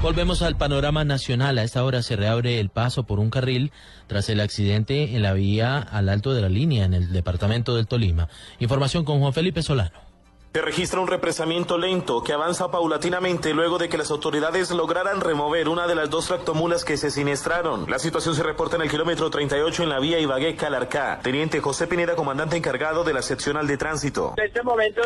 Volvemos al panorama nacional. A esta hora se reabre el paso por un carril tras el accidente en la vía al alto de la línea en el departamento del Tolima. Información con Juan Felipe Solano. Se registra un represamiento lento que avanza paulatinamente luego de que las autoridades lograran remover una de las dos tractomulas que se siniestraron. La situación se reporta en el kilómetro 38 en la vía Ibagué-Calarcá. Teniente José Pineda, comandante encargado de la seccional de tránsito. En este momento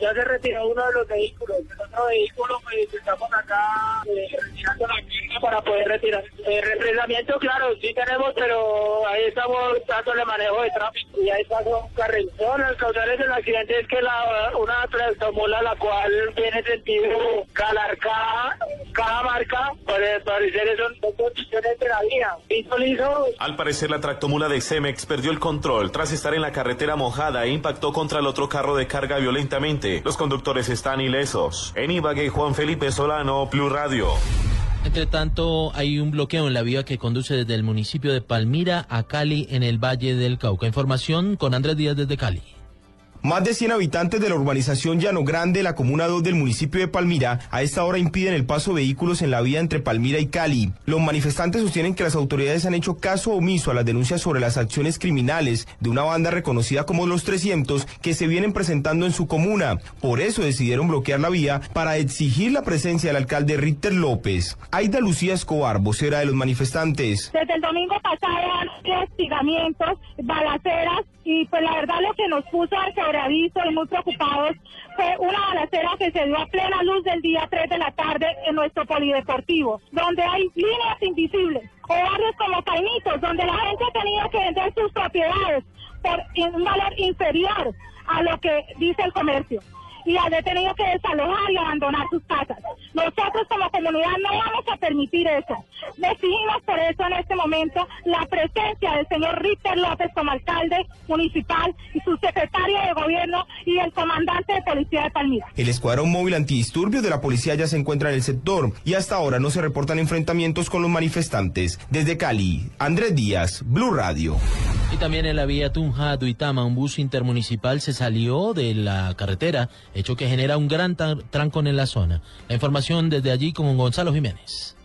ya se retiró uno de los vehículos. El otro vehículo, pues estamos acá eh, retirando la para poder retirar. El represamiento, claro, sí tenemos, pero ahí estamos dándole manejo de tráfico y ahí pasó un carril. No, las causales del accidente es que la, una tractomula la cual tiene sentido Calarcá, marca, para parecer son dos posiciones de la vía. liso. Al parecer la tractomula de Cemex perdió el control tras estar en la carretera mojada e impactó contra el otro carro de carga violentamente. Los conductores están ilesos. En Ibagué, Juan Felipe Solano, Blue Radio. Entre tanto, hay un bloqueo en la vía que conduce desde el municipio de Palmira a Cali en el Valle del Cauca. Información con Andrés Díaz desde Cali. Más de 100 habitantes de la urbanización Llano Grande, la comuna 2 del municipio de Palmira, a esta hora impiden el paso de vehículos en la vía entre Palmira y Cali. Los manifestantes sostienen que las autoridades han hecho caso omiso a las denuncias sobre las acciones criminales de una banda reconocida como Los 300 que se vienen presentando en su comuna. Por eso decidieron bloquear la vía para exigir la presencia del alcalde Ritter López. Aida Lucía Escobar, vocera de los manifestantes. Desde el domingo pasado han hostigamientos, balaceras y pues la verdad lo que nos puso al sobreaviso y muy preocupados fue una balacera que se dio a plena luz del día 3 de la tarde en nuestro polideportivo, donde hay líneas invisibles, o barrios como Caimitos, donde la gente tenido que vender sus propiedades por un valor inferior a lo que dice el comercio y ha tenido que desalojar y abandonar sus casas. Nosotros como comunidad no vamos a permitir eso. Decidimos por eso en este momento la presencia del señor Ritter López como alcalde municipal y su secretario de gobierno y el comandante de policía de Palmira. El escuadrón móvil antidisturbios de la policía ya se encuentra en el sector y hasta ahora no se reportan enfrentamientos con los manifestantes. Desde Cali, Andrés Díaz, Blue Radio. Y también en la vía Tunja, Duitama, un bus intermunicipal se salió de la carretera hecho que genera un gran trancón en la zona. La información desde allí Gonzalo Jiménez.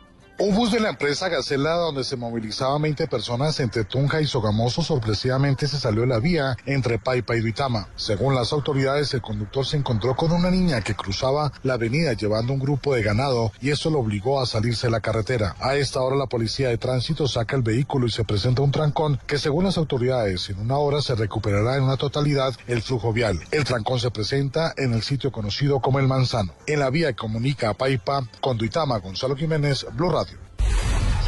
Un bus de la empresa Gacela, donde se movilizaban 20 personas entre Tunja y Sogamoso, sorpresivamente se salió de la vía entre Paipa y Duitama. Según las autoridades, el conductor se encontró con una niña que cruzaba la avenida llevando un grupo de ganado y eso lo obligó a salirse de la carretera. A esta hora, la policía de tránsito saca el vehículo y se presenta un trancón que, según las autoridades, en una hora se recuperará en una totalidad el flujo vial. El trancón se presenta en el sitio conocido como El Manzano. En la vía que comunica a Paipa con Duitama, Gonzalo Jiménez, Blue.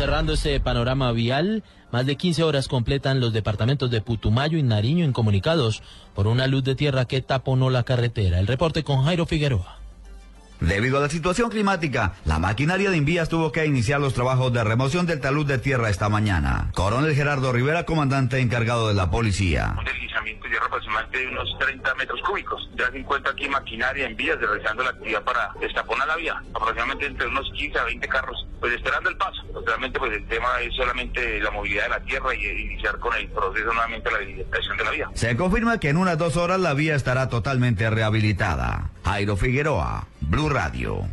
Cerrando ese panorama vial, más de 15 horas completan los departamentos de Putumayo y Nariño incomunicados por una luz de tierra que taponó la carretera. El reporte con Jairo Figueroa. Debido a la situación climática, la maquinaria de Invías tuvo que iniciar los trabajos de remoción del talud de tierra esta mañana. Coronel Gerardo Rivera, comandante encargado de la policía. Un deslizamiento de tierra aproximadamente de unos 30 metros cúbicos. Ya se encuentra aquí maquinaria en vías realizando la actividad para destaponar la vía. Aproximadamente entre unos 15 a 20 carros, pues esperando el paso. Realmente pues el tema es solamente la movilidad de la tierra y iniciar con el proceso nuevamente la habilitación de la vía. Se confirma que en unas dos horas la vía estará totalmente rehabilitada. Jairo Figueroa, Blue Radio.